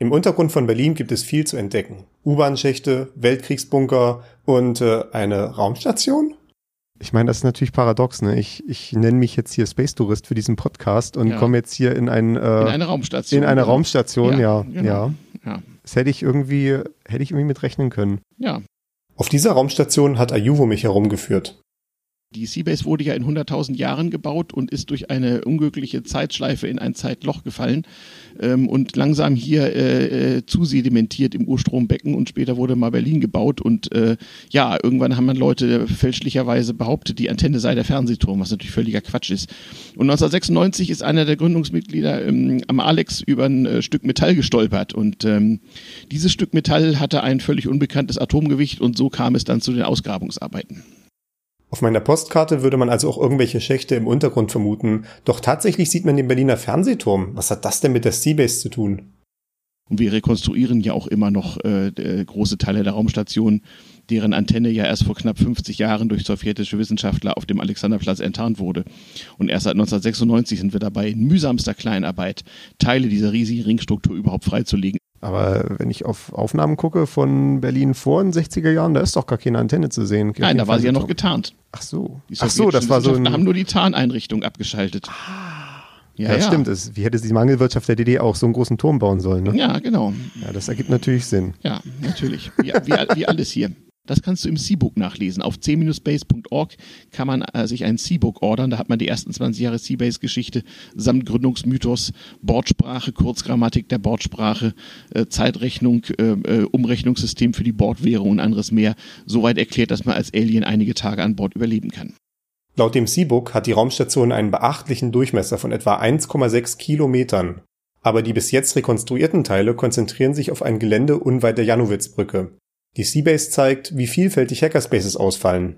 Im Untergrund von Berlin gibt es viel zu entdecken. U-Bahn-Schächte, Weltkriegsbunker und äh, eine Raumstation? Ich meine, das ist natürlich paradox. Ne? Ich, ich nenne mich jetzt hier Space Tourist für diesen Podcast und ja. komme jetzt hier in, ein, äh, in eine Raumstation. In eine genau. Raumstation, ja. Ja, genau. ja. ja. Das hätte ich irgendwie, hätte ich irgendwie mit rechnen können. Ja. Auf dieser Raumstation hat Ayuvo mich herumgeführt. Die Seabase wurde ja in 100.000 Jahren gebaut und ist durch eine unglückliche Zeitschleife in ein Zeitloch gefallen ähm, und langsam hier äh, äh, zusedimentiert im Urstrombecken und später wurde mal Berlin gebaut und äh, ja, irgendwann haben dann Leute fälschlicherweise behauptet, die Antenne sei der Fernsehturm, was natürlich völliger Quatsch ist. Und 1996 ist einer der Gründungsmitglieder ähm, am Alex über ein äh, Stück Metall gestolpert und ähm, dieses Stück Metall hatte ein völlig unbekanntes Atomgewicht und so kam es dann zu den Ausgrabungsarbeiten. Auf meiner Postkarte würde man also auch irgendwelche Schächte im Untergrund vermuten, doch tatsächlich sieht man den Berliner Fernsehturm. Was hat das denn mit der Seabase zu tun? Und wir rekonstruieren ja auch immer noch äh, äh große Teile der Raumstation, deren Antenne ja erst vor knapp 50 Jahren durch sowjetische Wissenschaftler auf dem Alexanderplatz enttarnt wurde. Und erst seit 1996 sind wir dabei, in mühsamster Kleinarbeit Teile dieser riesigen Ringstruktur überhaupt freizulegen. Aber wenn ich auf Aufnahmen gucke von Berlin vor den 60er Jahren, da ist doch gar keine Antenne zu sehen. Nein, da war sie ja noch getarnt. Ach so. Ach so, das war so ein... haben nur die Tarneinrichtung abgeschaltet. Ah. Ja, ja, das ja. stimmt. Das, wie hätte die Mangelwirtschaft der DDR auch so einen großen Turm bauen sollen? Ne? Ja, genau. Ja, das ergibt natürlich Sinn. Ja, natürlich. Wie, wie, wie alles hier. Das kannst du im C-Book nachlesen. Auf c-base.org kann man äh, sich ein C-Book ordern. Da hat man die ersten 20 Jahre C-Base-Geschichte samt Gründungsmythos, Bordsprache, Kurzgrammatik der Bordsprache, äh, Zeitrechnung, äh, äh, Umrechnungssystem für die Bordwährung und anderes mehr. Soweit erklärt, dass man als Alien einige Tage an Bord überleben kann. Laut dem C-Book hat die Raumstation einen beachtlichen Durchmesser von etwa 1,6 Kilometern. Aber die bis jetzt rekonstruierten Teile konzentrieren sich auf ein Gelände unweit der Janowitzbrücke. Die Seabase zeigt, wie vielfältig Hackerspaces ausfallen.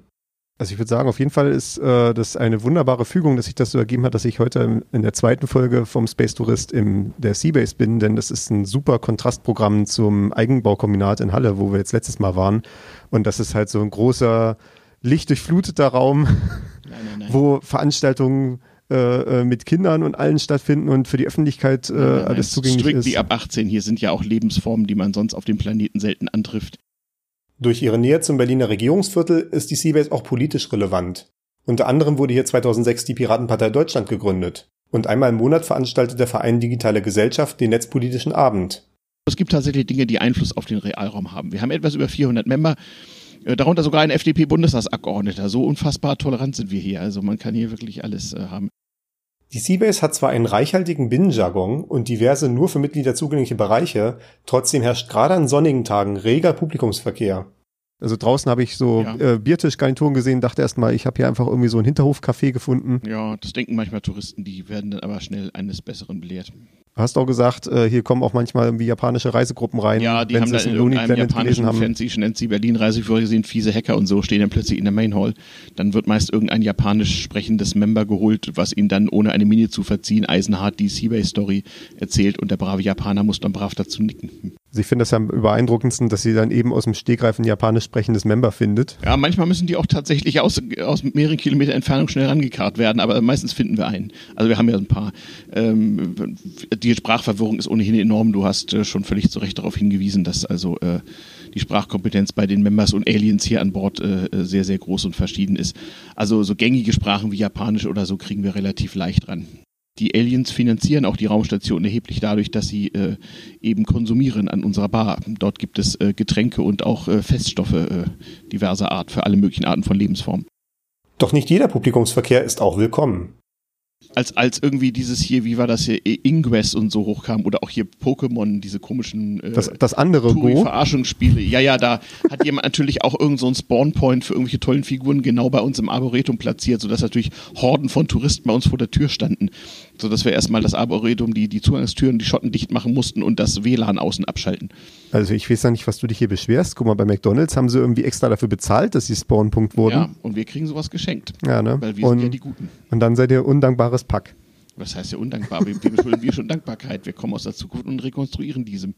Also ich würde sagen, auf jeden Fall ist äh, das eine wunderbare Fügung, dass sich das so ergeben hat, dass ich heute in der zweiten Folge vom Space Tourist in der Seabase bin, denn das ist ein super Kontrastprogramm zum Eigenbaukombinat in Halle, wo wir jetzt letztes Mal waren. Und das ist halt so ein großer, lichtdurchfluteter Raum, nein, nein, nein. wo Veranstaltungen äh, äh, mit Kindern und allen stattfinden und für die Öffentlichkeit äh, alles zugänglich ist. Strikt wie ab 18. Hier sind ja auch Lebensformen, die man sonst auf dem Planeten selten antrifft. Durch ihre Nähe zum Berliner Regierungsviertel ist die Seabase auch politisch relevant. Unter anderem wurde hier 2006 die Piratenpartei Deutschland gegründet. Und einmal im Monat veranstaltet der Verein Digitale Gesellschaft den netzpolitischen Abend. Es gibt tatsächlich Dinge, die Einfluss auf den Realraum haben. Wir haben etwas über 400 Member, äh, darunter sogar ein FDP-Bundestagsabgeordneter. So unfassbar tolerant sind wir hier. Also man kann hier wirklich alles äh, haben. Die Seabase hat zwar einen reichhaltigen Binnenjargon und diverse nur für Mitglieder zugängliche Bereiche, trotzdem herrscht gerade an sonnigen Tagen reger Publikumsverkehr. Also draußen habe ich so ja. äh, Biertischgarnituren gesehen, dachte erstmal, ich habe hier einfach irgendwie so ein Hinterhofcafé gefunden. Ja, das denken manchmal Touristen, die werden dann aber schnell eines Besseren belehrt. Hast auch gesagt, äh, hier kommen auch manchmal irgendwie japanische Reisegruppen rein. Ja, die haben da in irgendeinem japanischen haben. Fancy Nancy Berlin Reiseführer gesehen, fiese Hacker und so stehen dann plötzlich in der Main Hall. Dann wird meist irgendein japanisch sprechendes Member geholt, was ihnen dann ohne eine Miene zu verziehen eisenhart die Seabase Story erzählt und der brave Japaner muss dann brav dazu nicken. Also ich finde das am beeindruckendsten, dass sie dann eben aus dem Stegreif ein japanisch sprechendes Member findet. Ja, manchmal müssen die auch tatsächlich aus, aus mehreren Kilometer Entfernung schnell rangekarrt werden, aber meistens finden wir einen. Also wir haben ja ein paar. Ähm, die Sprachverwirrung ist ohnehin enorm. Du hast äh, schon völlig zu Recht darauf hingewiesen, dass also äh, die Sprachkompetenz bei den Members und Aliens hier an Bord äh, sehr, sehr groß und verschieden ist. Also so gängige Sprachen wie Japanisch oder so kriegen wir relativ leicht ran die Aliens finanzieren auch die Raumstation erheblich dadurch, dass sie äh, eben konsumieren an unserer Bar. Dort gibt es äh, Getränke und auch äh, Feststoffe äh, diverser Art für alle möglichen Arten von Lebensformen. Doch nicht jeder Publikumsverkehr ist auch willkommen als, als irgendwie dieses hier, wie war das hier, Ingress und so hochkam oder auch hier Pokémon, diese komischen äh, das, das andere Verarschungsspiele. Ja, ja, da hat jemand natürlich auch irgend so einen Spawnpoint für irgendwelche tollen Figuren genau bei uns im Arboretum platziert, sodass natürlich Horden von Touristen bei uns vor der Tür standen. Sodass wir erstmal das Arboretum, die, die Zugangstüren, die Schotten dicht machen mussten und das WLAN außen abschalten. Also ich weiß ja nicht, was du dich hier beschwerst. Guck mal, bei McDonalds haben sie irgendwie extra dafür bezahlt, dass sie Spawnpunkt wurden. Ja, und wir kriegen sowas geschenkt. Ja, ne? Weil wir und, sind ja die Guten. Und dann seid ihr undankbares Pack. Was heißt ja undankbar? Wir, wir wir schon Dankbarkeit. Wir kommen aus der Zukunft und rekonstruieren diese.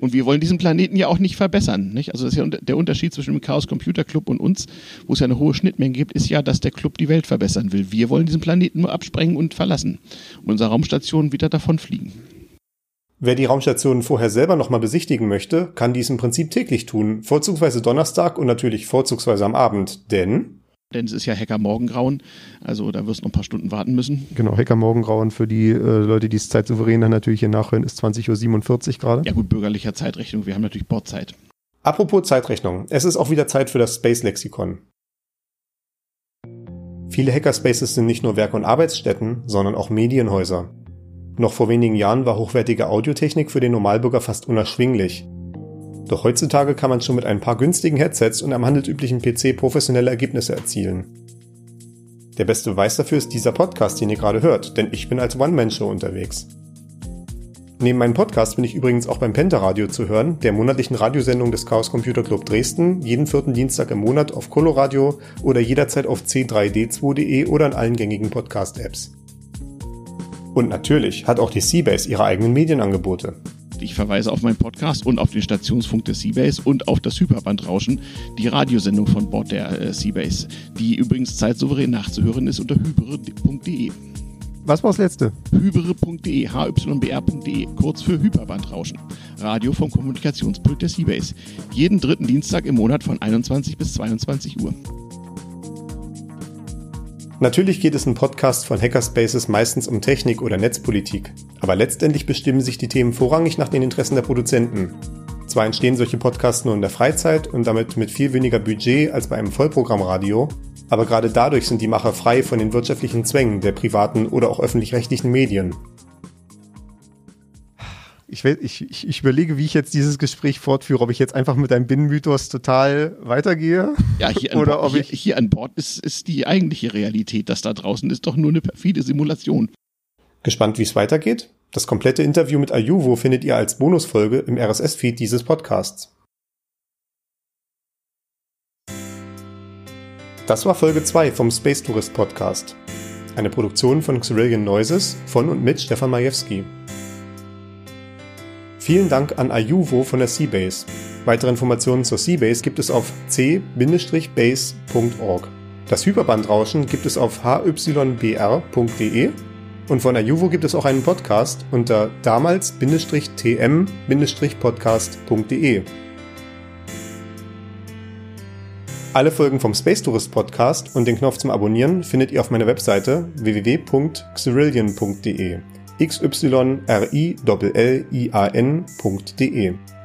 Und wir wollen diesen Planeten ja auch nicht verbessern. Nicht? Also ja der Unterschied zwischen dem Chaos Computer Club und uns, wo es ja eine hohe Schnittmenge gibt, ist ja, dass der Club die Welt verbessern will. Wir wollen diesen Planeten nur absprengen und verlassen und unsere Raumstation wieder davonfliegen. Wer die Raumstation vorher selber nochmal besichtigen möchte, kann dies im Prinzip täglich tun, vorzugsweise Donnerstag und natürlich vorzugsweise am Abend, denn denn es ist ja Hacker Morgengrauen, also da wirst du noch ein paar Stunden warten müssen. Genau, Hacker Morgengrauen für die äh, Leute, die es zeitsouverän dann natürlich hier nachhören, ist 20.47 Uhr gerade. Ja gut, bürgerlicher Zeitrechnung, wir haben natürlich Bordzeit. Apropos Zeitrechnung, es ist auch wieder Zeit für das Space Lexikon. Viele Hackerspaces sind nicht nur Werk- und Arbeitsstätten, sondern auch Medienhäuser. Noch vor wenigen Jahren war hochwertige Audiotechnik für den Normalbürger fast unerschwinglich. Doch heutzutage kann man schon mit ein paar günstigen Headsets und einem handelsüblichen PC professionelle Ergebnisse erzielen. Der beste Beweis dafür ist dieser Podcast, den ihr gerade hört, denn ich bin als One-Man-Show unterwegs. Neben meinem Podcast bin ich übrigens auch beim Penta-Radio zu hören, der monatlichen Radiosendung des Chaos Computer Club Dresden, jeden vierten Dienstag im Monat auf Coloradio oder jederzeit auf c3d2.de oder in allen gängigen Podcast-Apps. Und natürlich hat auch die Seabase ihre eigenen Medienangebote. Ich verweise auf meinen Podcast und auf den Stationsfunk des Seabase und auf das Hyperbandrauschen, die Radiosendung von Bord der äh, Seabase, die übrigens zeitsouverän nachzuhören ist unter hybre.de. Was war das letzte? Hybere.de, hybr.de, kurz für Hyperbandrauschen. Radio vom Kommunikationspult der Seabase. Jeden dritten Dienstag im Monat von 21 bis 22 Uhr. Natürlich geht es im Podcast von Hackerspaces meistens um Technik oder Netzpolitik, aber letztendlich bestimmen sich die Themen vorrangig nach den Interessen der Produzenten. Zwar entstehen solche Podcasts nur in der Freizeit und damit mit viel weniger Budget als bei einem Vollprogrammradio, aber gerade dadurch sind die Macher frei von den wirtschaftlichen Zwängen der privaten oder auch öffentlich-rechtlichen Medien. Ich, ich, ich, überlege, wie ich jetzt dieses Gespräch fortführe, ob ich jetzt einfach mit deinem Binnenmythos total weitergehe. Ja, hier, an, Bord, hier, hier an Bord ist, ist die eigentliche Realität. Das da draußen ist doch nur eine perfide Simulation. Gespannt, wie es weitergeht? Das komplette Interview mit Ayuvo findet ihr als Bonusfolge im RSS-Feed dieses Podcasts. Das war Folge 2 vom Space Tourist Podcast. Eine Produktion von Xerillion Noises von und mit Stefan Majewski. Vielen Dank an Ayuvo von der Seabase. Weitere Informationen zur Seabase gibt es auf c-base.org. Das Hyperbandrauschen gibt es auf hybr.de und von Ayuvo gibt es auch einen Podcast unter damals-tm-podcast.de. Alle Folgen vom Space Tourist Podcast und den Knopf zum Abonnieren findet ihr auf meiner Webseite www.xerillion.de xyrillian.de.